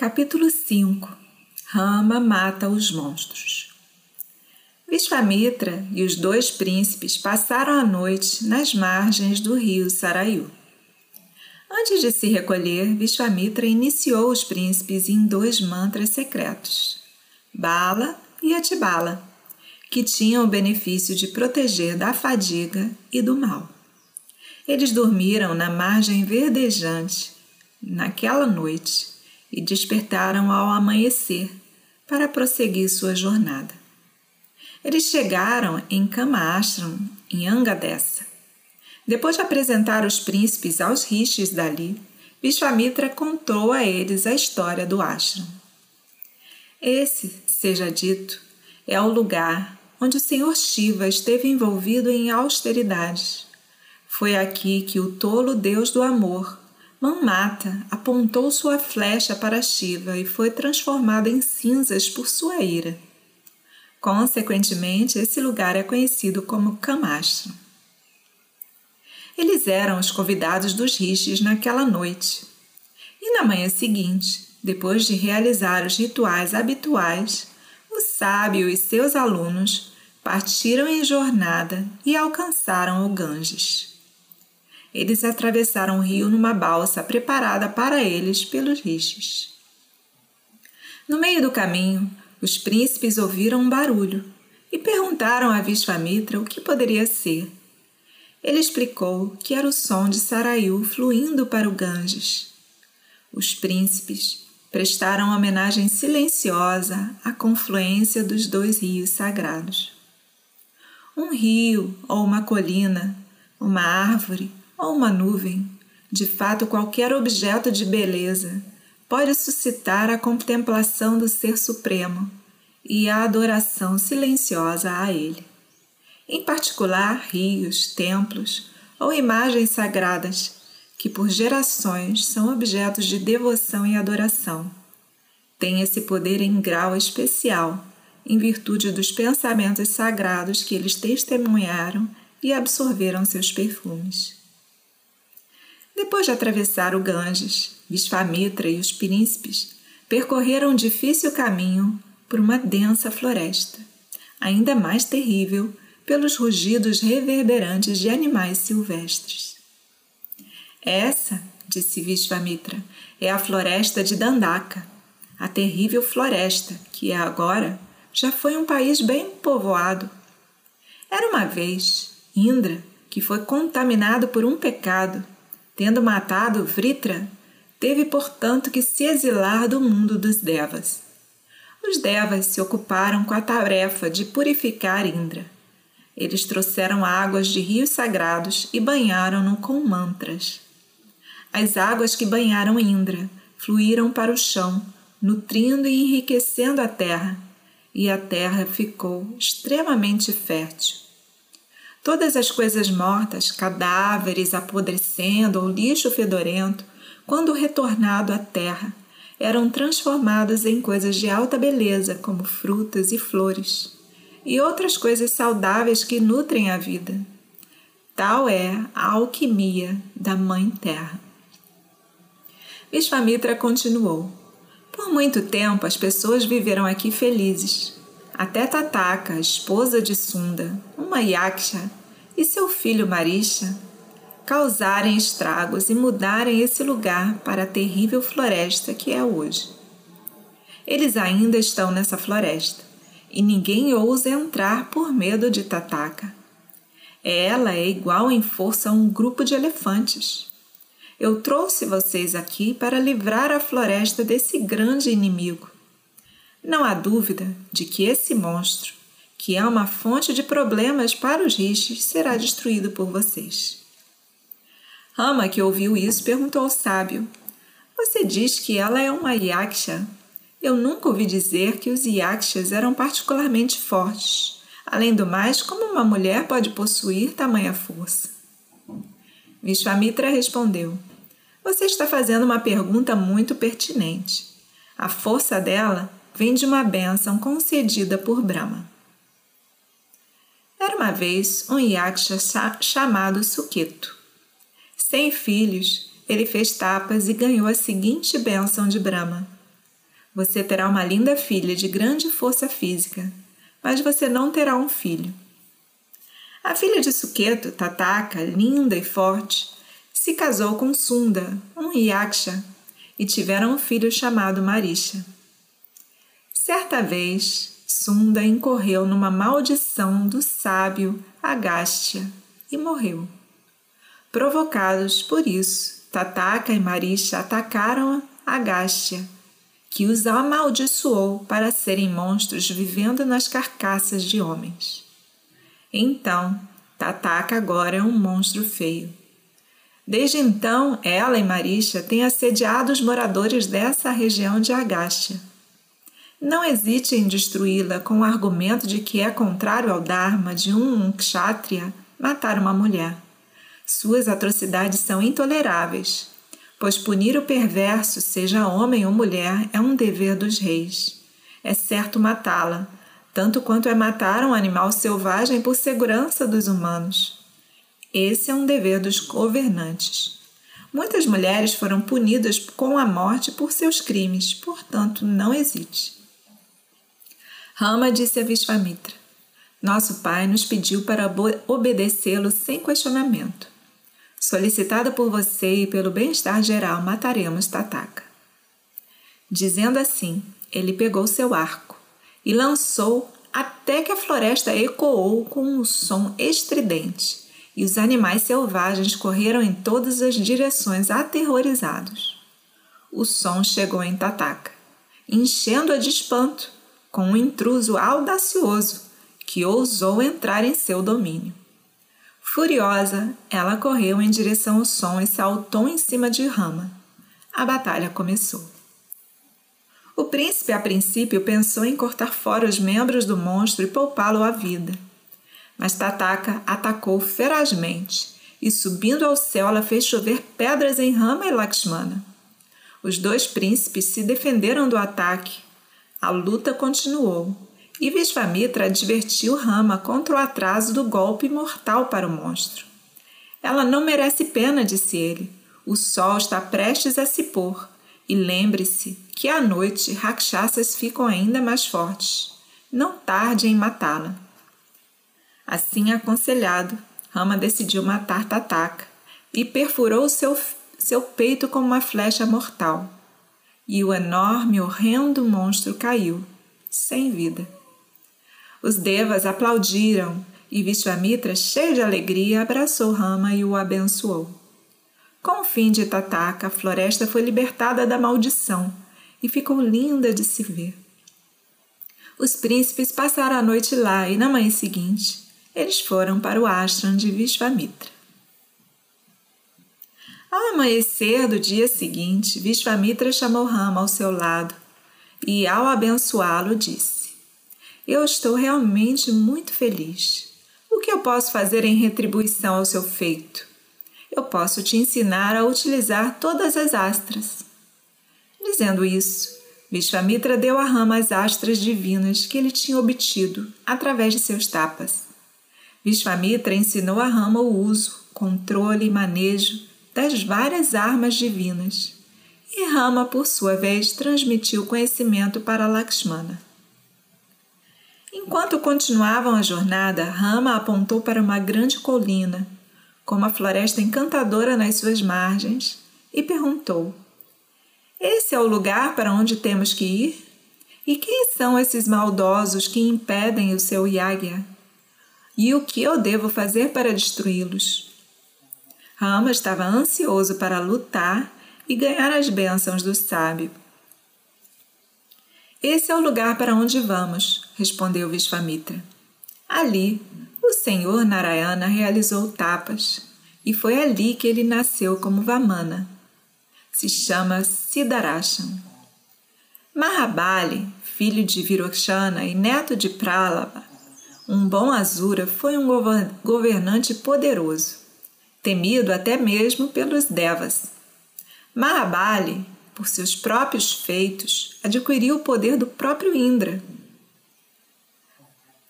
Capítulo 5 Rama mata os monstros. Vishvamitra e os dois príncipes passaram a noite nas margens do rio Sarayu. Antes de se recolher, Vishvamitra iniciou os príncipes em dois mantras secretos, Bala e Atibala, que tinham o benefício de proteger da fadiga e do mal. Eles dormiram na margem verdejante naquela noite e despertaram ao amanhecer para prosseguir sua jornada. Eles chegaram em Kama em Angadessa. Depois de apresentar os príncipes aos rishis dali, Vishwamitra contou a eles a história do ashram. Esse, seja dito, é o lugar onde o Senhor Shiva esteve envolvido em austeridades. Foi aqui que o tolo Deus do amor Manmata apontou sua flecha para Shiva e foi transformado em cinzas por sua ira. Consequentemente, esse lugar é conhecido como Kamashtra. Eles eram os convidados dos rishis naquela noite. E na manhã seguinte, depois de realizar os rituais habituais, o sábio e seus alunos partiram em jornada e alcançaram o Ganges. Eles atravessaram o rio numa balsa preparada para eles pelos rishis. No meio do caminho, os príncipes ouviram um barulho e perguntaram a Vishvamitra o que poderia ser. Ele explicou que era o som de Sarayu fluindo para o Ganges. Os príncipes prestaram homenagem silenciosa à confluência dos dois rios sagrados. Um rio ou uma colina, uma árvore ou uma nuvem, de fato qualquer objeto de beleza, pode suscitar a contemplação do Ser Supremo e a adoração silenciosa a Ele. Em particular, rios, templos ou imagens sagradas, que por gerações são objetos de devoção e adoração. Têm esse poder em grau especial, em virtude dos pensamentos sagrados que eles testemunharam e absorveram seus perfumes. Depois de atravessar o Ganges, Vishvamitra e os príncipes percorreram um difícil caminho por uma densa floresta, ainda mais terrível pelos rugidos reverberantes de animais silvestres. Essa, disse Vishvamitra, é a floresta de Dandaka, a terrível floresta que é agora já foi um país bem povoado. Era uma vez Indra que foi contaminado por um pecado Tendo matado Vritra, teve portanto que se exilar do mundo dos Devas. Os Devas se ocuparam com a tarefa de purificar Indra. Eles trouxeram águas de rios sagrados e banharam-no com mantras. As águas que banharam Indra fluíram para o chão, nutrindo e enriquecendo a terra, e a terra ficou extremamente fértil. Todas as coisas mortas, cadáveres apodrecendo ou lixo fedorento, quando retornado à terra, eram transformados em coisas de alta beleza, como frutas e flores, e outras coisas saudáveis que nutrem a vida. Tal é a alquimia da Mãe Terra. Vishvamitra continuou. Por muito tempo as pessoas viveram aqui felizes, até Tataka, esposa de Sunda, uma yaksha, e seu filho Marisha causarem estragos e mudarem esse lugar para a terrível floresta que é hoje. Eles ainda estão nessa floresta e ninguém ousa entrar por medo de Tataka. Ela é igual em força a um grupo de elefantes. Eu trouxe vocês aqui para livrar a floresta desse grande inimigo não há dúvida de que esse monstro, que é uma fonte de problemas para os rishis, será destruído por vocês. Rama, que ouviu isso, perguntou ao sábio: Você diz que ela é uma yaksha? Eu nunca ouvi dizer que os yakshas eram particularmente fortes. Além do mais, como uma mulher pode possuir tamanha força? Vishvamitra respondeu: Você está fazendo uma pergunta muito pertinente. A força dela vem de uma bênção concedida por Brahma. Era uma vez um yaksha chamado Suketu. Sem filhos, ele fez tapas e ganhou a seguinte bênção de Brahma: Você terá uma linda filha de grande força física, mas você não terá um filho. A filha de Suketo, Tataka, linda e forte, se casou com Sunda, um Yaksha, e tiveram um filho chamado Marisha. Certa vez, Sunda incorreu numa maldição do sábio Agastya e morreu. Provocados por isso, Tataka e Marisha atacaram Agastya, que os amaldiçoou para serem monstros vivendo nas carcaças de homens. Então, Tataka agora é um monstro feio. Desde então, ela e Marisha têm assediado os moradores dessa região de Agastya. Não hesite em destruí-la com o argumento de que é contrário ao Dharma de um kshatriya matar uma mulher. Suas atrocidades são intoleráveis, pois punir o perverso, seja homem ou mulher, é um dever dos reis. É certo matá-la, tanto quanto é matar um animal selvagem por segurança dos humanos. Esse é um dever dos governantes. Muitas mulheres foram punidas com a morte por seus crimes, portanto, não hesite. Rama disse a Vishvamitra: Nosso pai nos pediu para obedecê-lo sem questionamento. Solicitada por você e pelo bem-estar geral, mataremos Tataka. Dizendo assim, ele pegou seu arco e lançou até que a floresta ecoou com um som estridente e os animais selvagens correram em todas as direções aterrorizados. O som chegou em Tataka, enchendo-a de espanto com um intruso audacioso que ousou entrar em seu domínio. Furiosa, ela correu em direção ao som e saltou em cima de Rama. A batalha começou. O príncipe, a princípio, pensou em cortar fora os membros do monstro e poupá-lo à vida. Mas Tataka atacou ferazmente e, subindo ao céu, ela fez chover pedras em Rama e Lakshmana. Os dois príncipes se defenderam do ataque. A luta continuou e Vishvamitra advertiu Rama contra o atraso do golpe mortal para o monstro. Ela não merece pena, disse ele. O sol está prestes a se pôr e lembre-se que à noite rakshasas ficam ainda mais fortes. Não tarde em matá-la. Assim aconselhado, Rama decidiu matar Tataka e perfurou seu, seu peito com uma flecha mortal. E o enorme, horrendo monstro caiu, sem vida. Os devas aplaudiram e Vishvamitra, cheio de alegria, abraçou Rama e o abençoou. Com o fim de Tataka, a floresta foi libertada da maldição e ficou linda de se ver. Os príncipes passaram a noite lá e, na manhã seguinte, eles foram para o ashram de Vishvamitra. Ao amanhecer do dia seguinte, Vishvamitra chamou Rama ao seu lado e, ao abençoá-lo, disse: Eu estou realmente muito feliz. O que eu posso fazer em retribuição ao seu feito? eu posso te ensinar a utilizar todas as astras. Dizendo isso, Vishvamitra deu a Rama as astras divinas que ele tinha obtido através de seus tapas. Vishvamitra ensinou a Rama o uso, controle e manejo das várias armas divinas. E Rama, por sua vez, transmitiu conhecimento para Lakshmana. Enquanto continuavam a jornada, Rama apontou para uma grande colina com uma floresta encantadora nas suas margens, e perguntou: Esse é o lugar para onde temos que ir? E quem são esses maldosos que impedem o seu Yagya? E o que eu devo fazer para destruí-los? Rama estava ansioso para lutar e ganhar as bênçãos do sábio. Esse é o lugar para onde vamos, respondeu Vishvamitra. Ali, o senhor Narayana realizou tapas e foi ali que ele nasceu como Vamana. Se chama Siddharasham. Mahabali, filho de Virochana e neto de Pralava, um bom Asura, foi um governante poderoso, temido até mesmo pelos Devas. Mahabali, por seus próprios feitos, adquiriu o poder do próprio Indra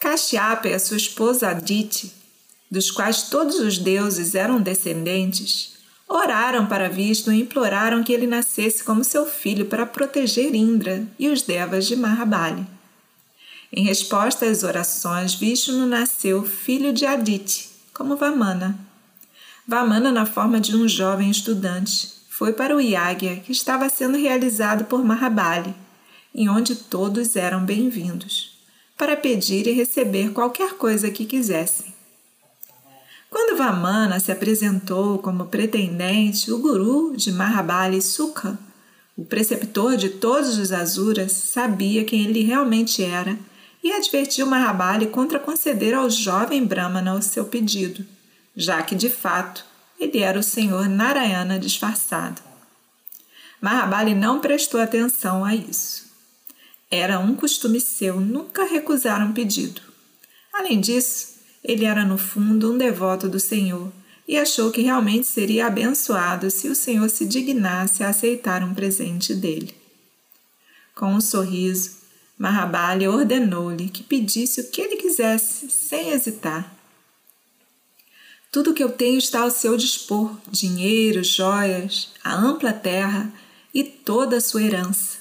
Kashyapa e a sua esposa Aditi, dos quais todos os deuses eram descendentes, oraram para Vishnu e imploraram que ele nascesse como seu filho para proteger Indra e os devas de Mahabali. Em resposta às orações, Vishnu nasceu filho de Aditi, como Vamana. Vamana, na forma de um jovem estudante, foi para o Yagya que estava sendo realizado por Mahabali, em onde todos eram bem-vindos, para pedir e receber qualquer coisa que quisessem. Quando Vamana se apresentou como pretendente, o guru de Mahabali Sukha, o preceptor de todos os Asuras, sabia quem ele realmente era e advertiu Mahabali contra conceder ao jovem Brahmana o seu pedido, já que, de fato, ele era o senhor Narayana disfarçado. Mahabali não prestou atenção a isso. Era um costume seu nunca recusar um pedido. Além disso, ele era no fundo um devoto do Senhor e achou que realmente seria abençoado se o Senhor se dignasse a aceitar um presente dele. Com um sorriso, Mahabali ordenou-lhe que pedisse o que ele quisesse, sem hesitar. Tudo o que eu tenho está ao seu dispor: dinheiro, joias, a ampla terra e toda a sua herança.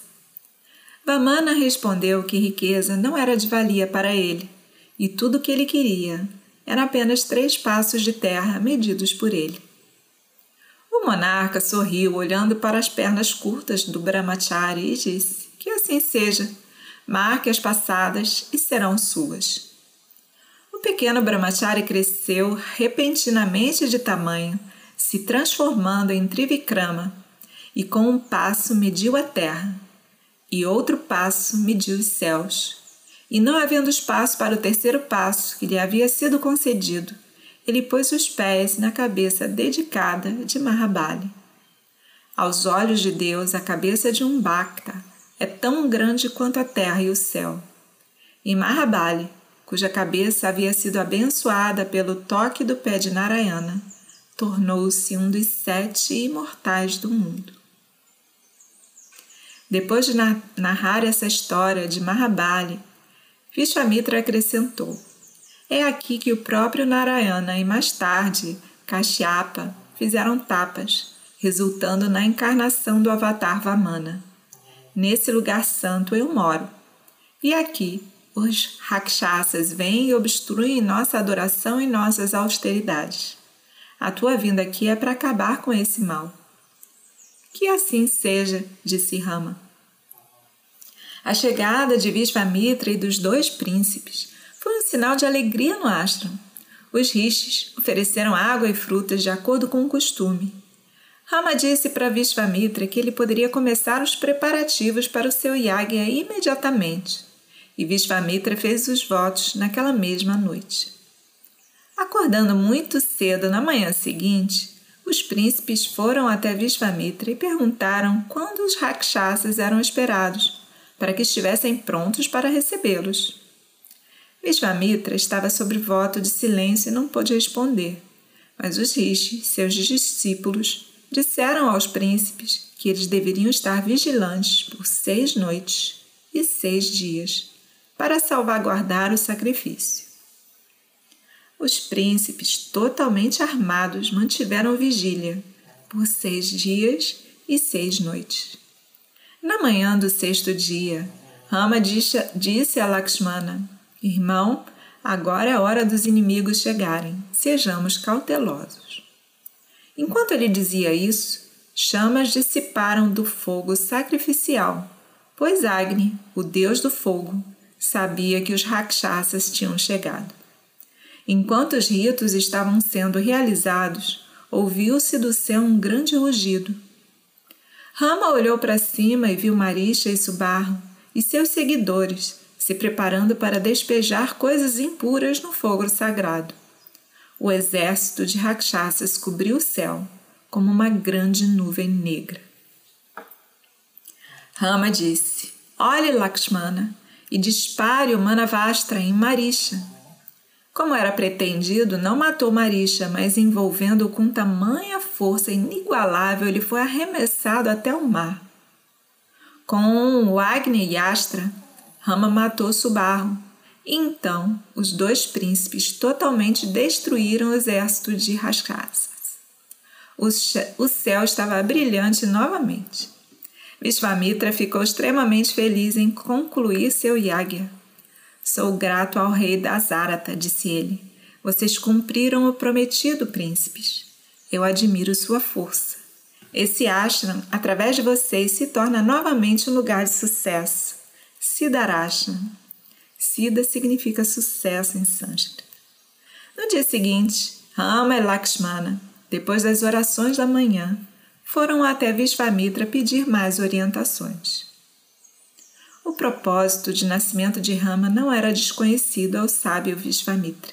Vamana respondeu que riqueza não era de valia para ele, e tudo o que ele queria era apenas três passos de terra medidos por ele. O monarca sorriu, olhando para as pernas curtas do Brahmachari, e disse: Que assim seja marque as passadas e serão suas. O pequeno Brahmachari cresceu repentinamente de tamanho, se transformando em Trivikrama, e com um passo mediu a terra, e outro passo mediu os céus. E não havendo espaço para o terceiro passo que lhe havia sido concedido, ele pôs os pés na cabeça dedicada de Mahabali. Aos olhos de Deus, a cabeça de um Bhakta é tão grande quanto a terra e o céu. Em Mahabali, cuja cabeça havia sido abençoada pelo toque do pé de Narayana, tornou-se um dos sete imortais do mundo. Depois de narrar essa história de Mahabali, Vishwamitra acrescentou: É aqui que o próprio Narayana e mais tarde Kashyapa fizeram tapas, resultando na encarnação do avatar Vamana. Nesse lugar santo eu moro. E aqui os rakshasas vêm e obstruem nossa adoração e nossas austeridades. A tua vinda aqui é para acabar com esse mal. Que assim seja, disse Rama. A chegada de Vishvamitra e dos dois príncipes foi um sinal de alegria no ashram. Os rishis ofereceram água e frutas de acordo com o costume Rama disse para Vishvamitra que ele poderia começar os preparativos para o seu yagya imediatamente, e Vishvamitra fez os votos naquela mesma noite. Acordando muito cedo na manhã seguinte, os príncipes foram até Vishvamitra e perguntaram quando os rakshasas eram esperados, para que estivessem prontos para recebê-los. Vishvamitra estava sob voto de silêncio e não pôde responder, mas os rishis, seus discípulos, disseram aos príncipes que eles deveriam estar vigilantes por seis noites e seis dias para salvaguardar o sacrifício. Os príncipes, totalmente armados, mantiveram vigília por seis dias e seis noites. Na manhã do sexto dia, Rama disse a Lakshmana: Irmão, agora é hora dos inimigos chegarem. Sejamos cautelosos. Enquanto ele dizia isso, chamas dissiparam do fogo sacrificial, pois Agni, o deus do fogo, sabia que os rakshasas tinham chegado. Enquanto os ritos estavam sendo realizados, ouviu-se do céu um grande rugido. Rama olhou para cima e viu Marisha e Subarro e seus seguidores se preparando para despejar coisas impuras no fogo sagrado. O exército de Rakshasas cobriu o céu como uma grande nuvem negra. Rama disse: Olhe, Lakshmana, e dispare o Manavastra em Marisha. Como era pretendido, não matou Marisha, mas envolvendo-o com tamanha força inigualável, ele foi arremessado até o mar. Com o Agni Yastra, Rama matou Subarro, então, os dois príncipes totalmente destruíram o exército de Rascasas. o céu estava brilhante novamente. Vishvamitra ficou extremamente feliz em concluir seu yagya. Sou grato ao rei da Zarata, disse ele. Vocês cumpriram o prometido, príncipes. Eu admiro sua força. Esse ashram, através de vocês, se torna novamente um lugar de sucesso. Siddharashram. Siddha significa sucesso em sânscrito. No dia seguinte, Rama e Lakshmana, depois das orações da manhã, foram até Vishvamitra pedir mais orientações. O propósito de nascimento de Rama não era desconhecido ao sábio Vishvamitra,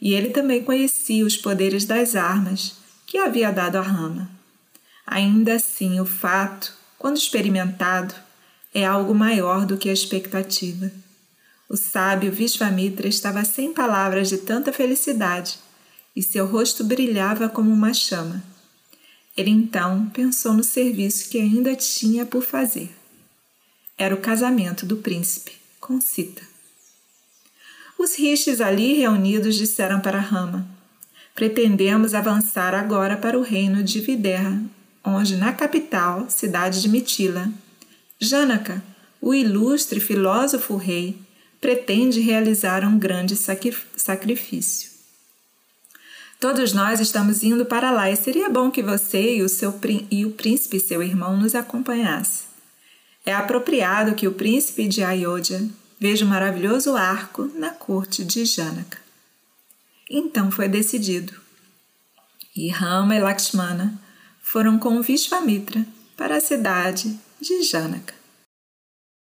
e ele também conhecia os poderes das armas que havia dado a Rama. Ainda assim, o fato, quando experimentado, é algo maior do que a expectativa. O sábio Vishvamitra estava sem palavras de tanta felicidade e seu rosto brilhava como uma chama. Ele então pensou no serviço que ainda tinha por fazer. Era o casamento do príncipe com Sita. Os rishis ali reunidos disseram para Rama: Pretendemos avançar agora para o reino de Videha, onde, na capital, cidade de Mitila, Janaka, o ilustre filósofo rei, pretende realizar um grande sacrifício. Todos nós estamos indo para lá e seria bom que você e o, seu, e o príncipe, seu irmão, nos acompanhassem. É apropriado que o príncipe de Ayodhya veja o um maravilhoso arco na corte de Janaka. Então foi decidido. E Rama e Lakshmana foram com Vishvamitra para a cidade de Janaka.